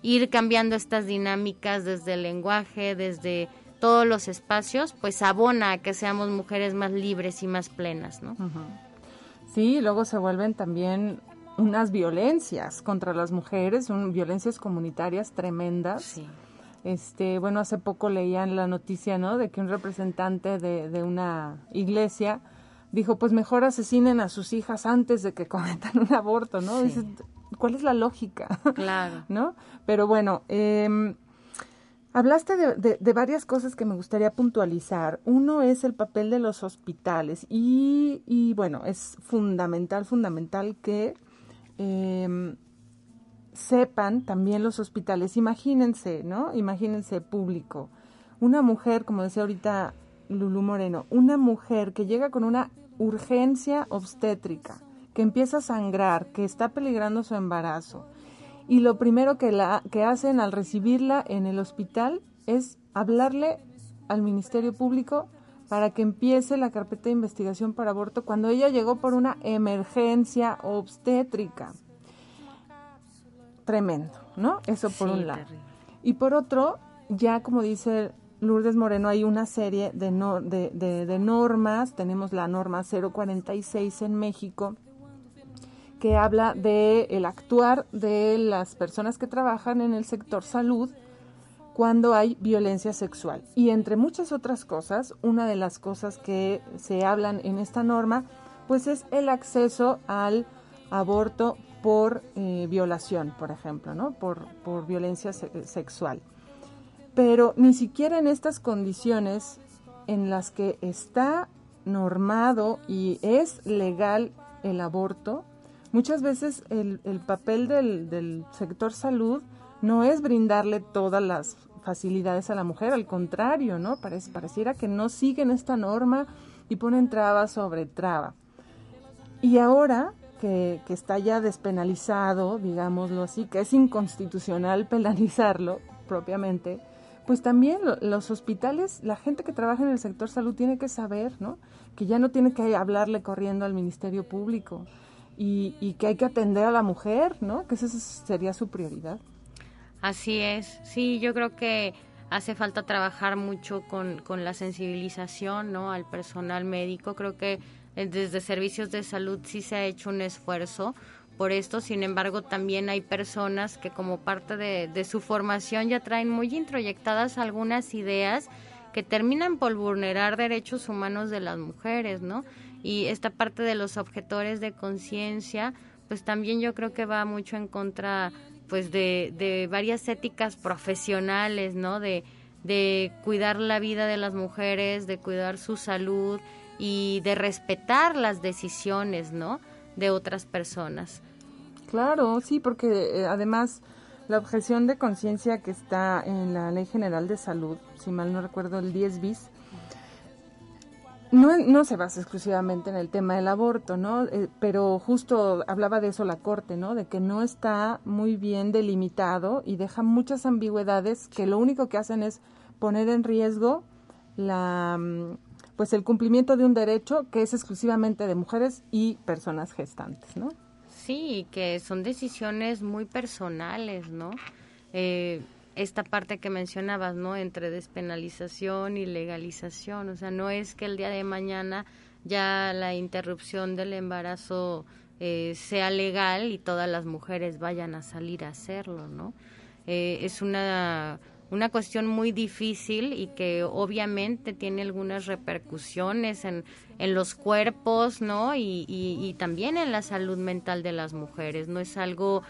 ir cambiando estas dinámicas desde el lenguaje, desde todos los espacios, pues abona a que seamos mujeres más libres y más plenas, ¿no? Sí, luego se vuelven también unas violencias contra las mujeres, un, violencias comunitarias tremendas. Sí. Este, bueno, hace poco leían la noticia, ¿no? De que un representante de, de una iglesia dijo, pues mejor asesinen a sus hijas antes de que cometan un aborto, ¿no? Sí. Dices, ¿cuál es la lógica? Claro. ¿No? Pero bueno, eh, Hablaste de, de- de varias cosas que me gustaría puntualizar. Uno es el papel de los hospitales y, y, bueno, es fundamental, fundamental que em, sepan también los hospitales. Imagínense, ¿no? Imagínense público. Una mujer, como decía ahorita Lulú Moreno, una mujer que llega con una urgencia obstétrica, que empieza a sangrar, que está peligrando su embarazo. Y lo primero que, la, que hacen al recibirla en el hospital es hablarle al Ministerio Público para que empiece la carpeta de investigación para aborto cuando ella llegó por una emergencia obstétrica. Tremendo, ¿no? Eso por Sí, un lado. terrible. Y por otro, ya como dice Lourdes Moreno, hay una serie de, no- de, de- de normas. Tenemos la norma 046 en México, que habla de el actuar de las personas que trabajan en el sector salud cuando hay violencia sexual. Y entre muchas otras cosas, una de las cosas que se hablan en esta norma, pues es el acceso al aborto por eh, violación, por ejemplo, ¿no? Por, por violencia se- sexual. Pero ni siquiera en estas condiciones en las que está normado y es legal el aborto, muchas veces el, el papel del, sector salud no es brindarle todas las facilidades a la mujer, al contrario, ¿no? Pareciera que no siguen esta norma y ponen traba sobre traba. Y ahora que, que está ya despenalizado, digámoslo así, que es inconstitucional penalizarlo propiamente, pues también lo- los hospitales, la gente que trabaja en el sector salud tiene que saber, ¿no? Que ya no tiene que hablarle corriendo al Ministerio Público y, y que hay que atender a la mujer, ¿no? Que esa sería su prioridad. Así es, sí, yo creo que hace falta trabajar mucho con, con la sensibilización ¿no? al personal médico. Creo que eh, desde servicios de salud sí se ha hecho un esfuerzo por esto, sin embargo también hay personas que como parte de, de su formación ya traen muy introyectadas algunas ideas que terminan por vulnerar derechos humanos de las mujeres, ¿no? Y esta parte de los objetores de conciencia, pues también yo creo que va mucho en contra pues de, de varias éticas profesionales, ¿no? De, de cuidar la vida de las mujeres, de cuidar su salud y de respetar las decisiones, ¿no? De otras personas. Claro, sí, porque eh, además la objeción de conciencia que está en la Ley General de Salud, si mal no recuerdo, el 10 bis, no, no se basa exclusivamente en el tema del aborto, ¿no? Eh, pero justo hablaba de eso la Corte, ¿no? De que no está muy bien delimitado y deja muchas ambigüedades que lo único que hacen es poner en riesgo la mm, pues el cumplimiento de un derecho que es exclusivamente de mujeres y personas gestantes, ¿no? Sí, que son decisiones muy personales, ¿no? Eh, esta parte que mencionabas, ¿no? Entre despenalización y legalización, o sea, no es que el día de mañana ya la interrupción del embarazo eh, sea legal y todas las mujeres vayan a salir a hacerlo, ¿no? Eh, es una, una cuestión muy difícil y que obviamente tiene algunas repercusiones en, en los cuerpos, ¿no? Y, y, y también en la salud mental de las mujeres. No es algo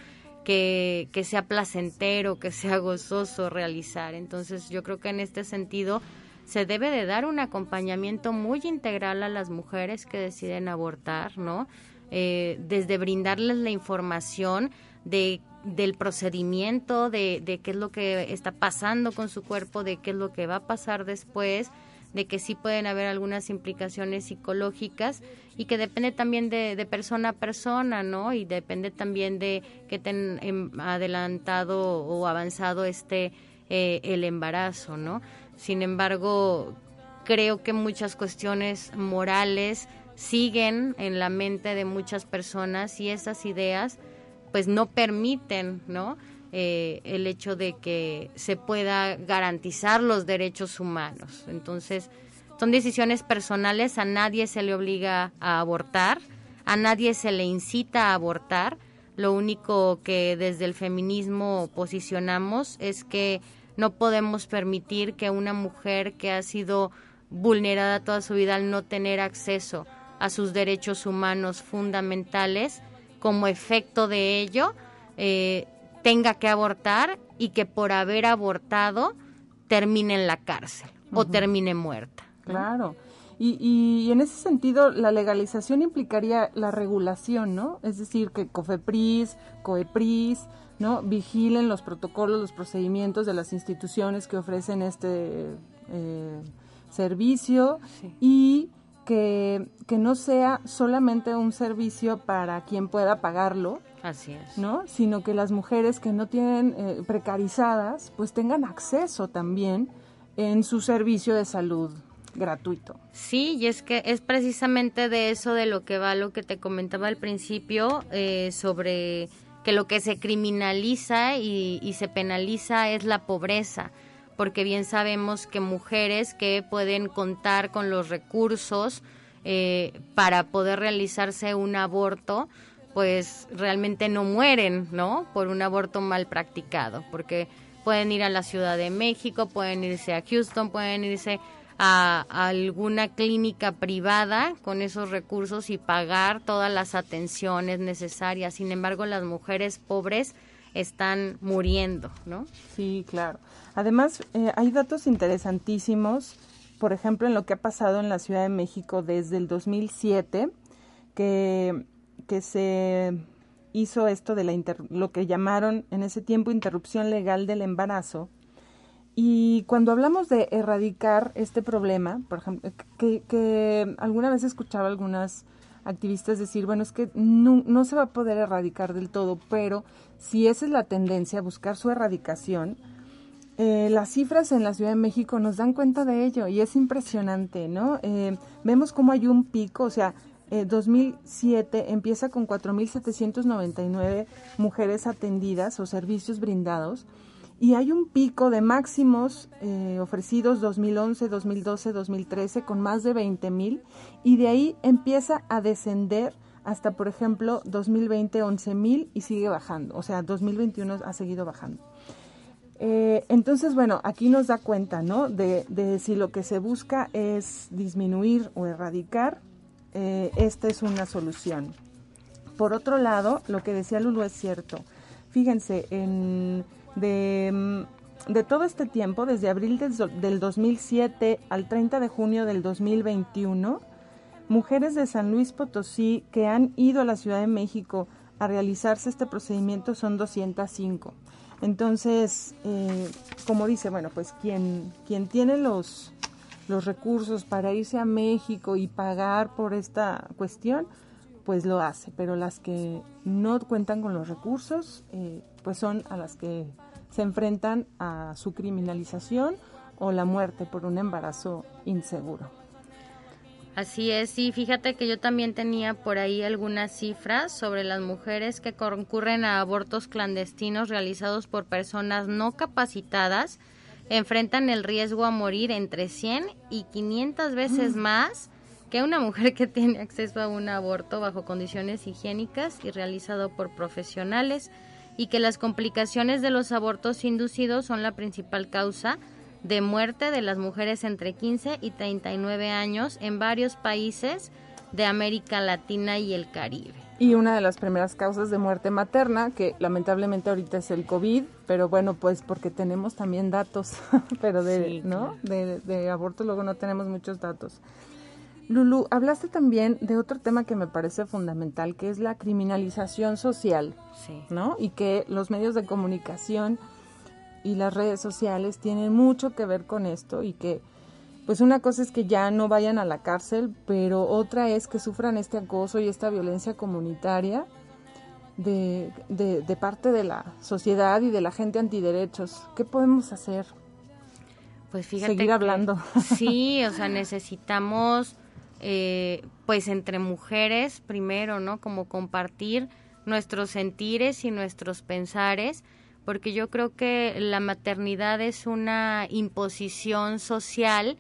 que, que sea placentero, que sea gozoso realizar. Entonces yo creo que en este sentido se debe de dar un acompañamiento muy integral a las mujeres que deciden abortar, ¿no? Eh, desde brindarles la información de del procedimiento, de, de qué es lo que está pasando con su cuerpo, de qué es lo que va a pasar después, de que sí pueden haber algunas implicaciones psicológicas y que depende también de, persona a persona, ¿no? Y depende también de que ten em, adelantado o avanzado esté eh, el embarazo, ¿no? Sin embargo, creo que muchas cuestiones morales siguen en la mente de muchas personas y esas ideas pues no permiten, ¿no? Eh, el hecho de que se pueda garantizar los derechos humanos. Entonces, son decisiones personales, a nadie se le obliga a abortar, a nadie se le incita a abortar. Lo único que desde el feminismo posicionamos es que no podemos permitir que una mujer que ha sido vulnerada toda su vida al no tener acceso a sus derechos humanos fundamentales, como efecto de ello, eh, tenga que abortar y que por haber abortado termine en la cárcel o termine muerta. Claro. Y, y en ese sentido, la legalización implicaría la regulación, ¿no? Es decir, que COFEPRIS, COEPRIS, ¿no? Vigilen los protocolos, los procedimientos de las instituciones que ofrecen este eh, servicio y que, que no sea solamente un servicio para quien pueda pagarlo, Así es. ¿no? Sino que las mujeres que no tienen eh, precarizadas, pues tengan acceso también en su servicio de salud gratuito. Sí, y es que es precisamente de eso de lo que va lo que te comentaba al principio eh, sobre que lo que se criminaliza y, y se penaliza es la pobreza, porque bien sabemos que mujeres que pueden contar con los recursos eh, para poder realizarse un aborto, pues realmente no mueren, ¿no? Por un aborto mal practicado, porque pueden ir a la Ciudad de México, pueden irse a Houston, pueden irse a, a alguna clínica privada con esos recursos y pagar todas las atenciones necesarias. Sin embargo, las mujeres pobres están muriendo, ¿no? Sí, claro. Además, eh, hay datos interesantísimos, por ejemplo, en lo que ha pasado en la Ciudad de México desde el 2007, que, que se hizo esto de la inter- lo que llamaron en ese tiempo interrupción legal del embarazo. Y cuando hablamos de erradicar este problema, por ejemplo, que, que alguna vez escuchaba algunas activistas decir, bueno, es que no, no se va a poder erradicar del todo, pero si esa es la tendencia, buscar su erradicación, eh, las cifras en la Ciudad de México nos dan cuenta de ello y es impresionante, ¿no? Eh, vemos cómo hay un pico, o sea, eh, 2007 empieza con 4.799 mujeres atendidas o servicios brindados y hay un pico de máximos eh, ofrecidos 2011, 2012, 2013 con más de 20.000 y de ahí empieza a descender hasta, por ejemplo, 2020 11.000 y sigue bajando, o sea, 2021 ha seguido bajando. Eh, entonces, bueno, aquí nos da cuenta, ¿no? De, de si lo que se busca es disminuir o erradicar, eh, esta es una solución. Por otro lado, lo que decía Lulu es cierto. Fíjense, en, de, mm, todo este tiempo, desde abril del, del 2007 al 30 de junio del 2021, mujeres de San Luis Potosí que han ido a la Ciudad de México a realizarse este procedimiento son 205. Entonces, eh, como dice, bueno, pues quien, quien tiene los, los recursos para irse a México y pagar por esta cuestión, pues lo hace, pero las que no cuentan con los recursos, eh, pues son a las que se enfrentan a su criminalización o la muerte por un embarazo inseguro. Así es, sí, fíjate que yo también tenía por ahí algunas cifras sobre las mujeres que concurren a abortos clandestinos realizados por personas no capacitadas, enfrentan el riesgo a morir entre 100 y 500 veces más que una mujer que tiene acceso a un aborto bajo condiciones higiénicas y realizado por profesionales y que las complicaciones de los abortos inducidos son la principal causa de muerte de las mujeres entre 15 y 39 años en varios países de América Latina y el Caribe. Y una de las primeras causas de muerte materna, que lamentablemente ahorita es el COVID, pero bueno, pues porque tenemos también datos, pero de, Sí, ¿no? De, de aborto luego no tenemos muchos datos. Lulu, hablaste también de otro tema que me parece fundamental, que es la criminalización social, Sí. ¿no? Y que los medios de comunicación y las redes sociales tienen mucho que ver con esto y que pues una cosa es que ya no vayan a la cárcel, pero otra es que sufran este acoso y esta violencia comunitaria de, de, de parte de la sociedad y de la gente antiderechos. ¿Qué podemos hacer? Pues fíjate Seguir que- hablando. Sí, o sea, necesitamos, eh, pues entre mujeres primero, ¿no? Como compartir nuestros sentires y nuestros pensares, porque yo creo que la maternidad es una imposición social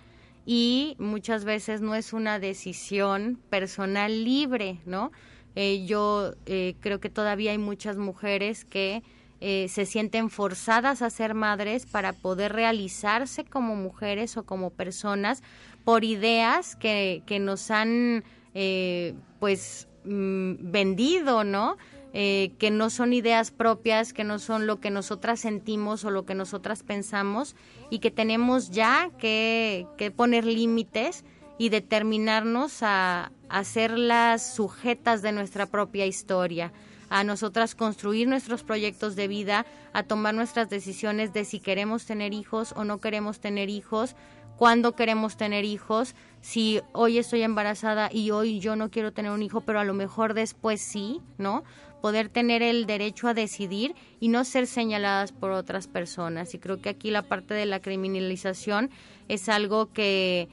y muchas veces no es una decisión personal libre, ¿no? Eh, yo eh, creo que todavía hay muchas mujeres que eh, se sienten forzadas a ser madres para poder realizarse como mujeres o como personas por ideas que, que nos han eh, pues mm, vendido, ¿no? Eh, que no son ideas propias, que no son lo que nosotras sentimos o lo que nosotras pensamos y que tenemos ya que, que poner límites y determinarnos a, a ser las sujetas de nuestra propia historia, a nosotras construir nuestros proyectos de vida, a tomar nuestras decisiones de si queremos tener hijos o no queremos tener hijos, cuándo queremos tener hijos, si hoy estoy embarazada y hoy yo no quiero tener un hijo, pero a lo mejor después sí, ¿no? Poder tener el derecho a decidir y no ser señaladas por otras personas. Y creo que aquí la parte de la criminalización es algo que,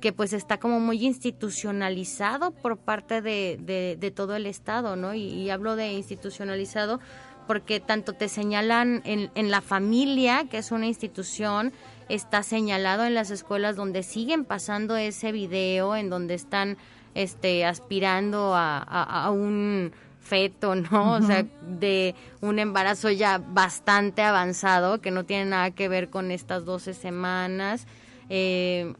que pues está como muy institucionalizado por parte de, de, de todo el Estado, ¿no? Y, hablo de institucionalizado porque tanto te señalan en, en la familia, que es una institución, está señalado en las escuelas donde siguen pasando ese video, en donde están este, aspirando a, a, a un feto, ¿no? O sea, de un embarazo ya bastante avanzado, que no tiene nada que ver con estas 12 semanas. Eh,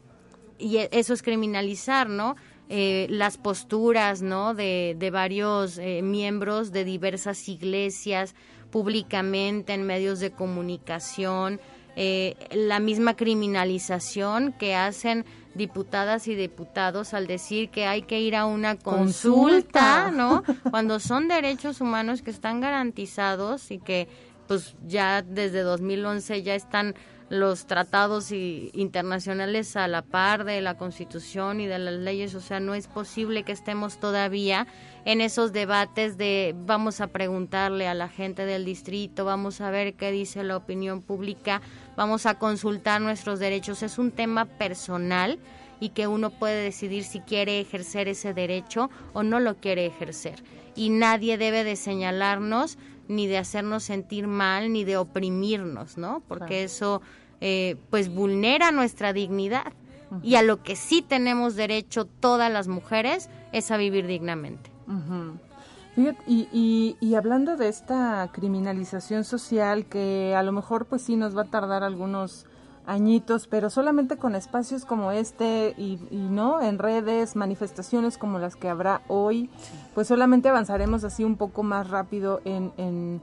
y eso es criminalizar, ¿no? Eh, las posturas, ¿no? De, de varios eh, miembros de diversas iglesias públicamente en medios de comunicación, eh, la misma criminalización que hacen diputadas y diputados al decir que hay que ir a una consulta, consulta. ¿no? Cuando son derechos humanos que están garantizados y que pues ya desde 2011 ya están los tratados y, internacionales a la par de la Constitución y de las leyes, o sea, no es posible que estemos todavía en esos debates de vamos a preguntarle a la gente del distrito, vamos a ver qué dice la opinión pública, vamos a consultar nuestros derechos. Es un tema personal y que uno puede decidir si quiere ejercer ese derecho o no lo quiere ejercer. Y nadie debe de señalarnos ni de hacernos sentir mal, ni de oprimirnos, ¿no? Porque claro. eso, eh, pues, vulnera nuestra dignidad. Uh -huh. Y a lo que sí tenemos derecho todas las mujeres es a vivir dignamente. Uh -huh. Y, y, y, hablando de esta criminalización social que a lo mejor pues sí nos va a tardar algunos añitos, pero solamente con espacios como este y, y, no en redes, manifestaciones como las que habrá hoy, pues solamente avanzaremos así un poco más rápido en, en,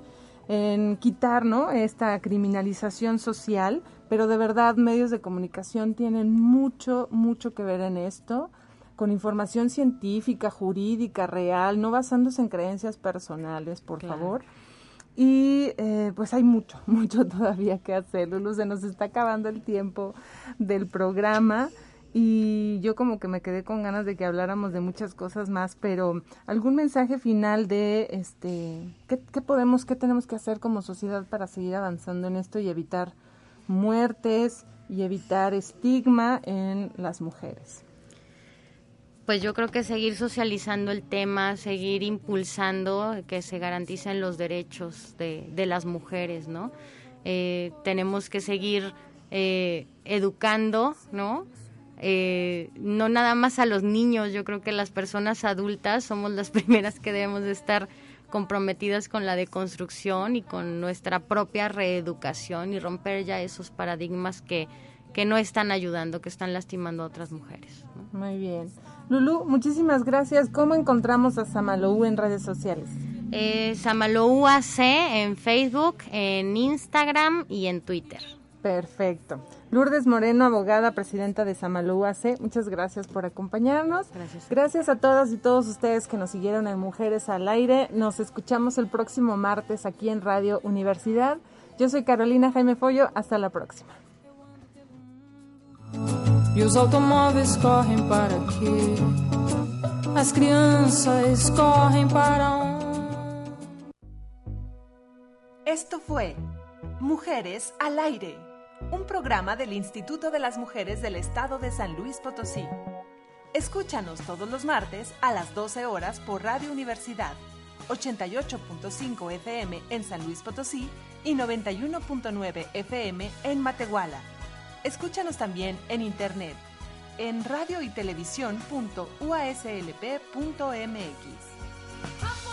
en quitar ¿no? esta criminalización social, pero de verdad medios de comunicación tienen mucho, mucho que ver en esto con información científica, jurídica, real, no basándose en creencias personales, por claro. favor. Y eh, pues hay mucho, mucho todavía que hacer. Lulu, se nos está acabando el tiempo del programa y yo como que me quedé con ganas de que habláramos de muchas cosas más, pero algún mensaje final de este qué, qué podemos, qué tenemos que hacer como sociedad para seguir avanzando en esto y evitar muertes y evitar estigma en las mujeres pues yo creo que seguir socializando el tema, seguir impulsando que se garanticen los derechos de, de las mujeres, ¿no? Eh, tenemos que seguir eh, educando, ¿no? Eh, no nada más a los niños, yo creo que las personas adultas somos las primeras que debemos de estar comprometidas con la deconstrucción y con nuestra propia reeducación y romper ya esos paradigmas que, que no están ayudando, que están lastimando a otras mujeres. Muy bien. Lulu, muchísimas gracias. ¿Cómo encontramos a Samalou en redes sociales? Eh, Samalou AC en Facebook, en Instagram y en Twitter. Perfecto. Lourdes Moreno, abogada, presidenta de Samalou AC, muchas gracias por acompañarnos. Gracias. Gracias a todas y todos ustedes que nos siguieron en Mujeres al Aire. Nos escuchamos el próximo martes aquí en Radio Universidad. Yo soy Carolina Jaime Follo. Hasta la próxima. E os automóveis correm para quê? As crianças correm para onde? Esto fue Mujeres al Aire, un programa del Instituto de las Mujeres del Estado de San Luis Potosí. Escúchanos todos los martes a las 12 horas por Radio Universidad, 88.5 FM en San Luis Potosí y 91.9 FM en Matehuala. Escúchanos también en internet en radio y televisión.uaslp.mx.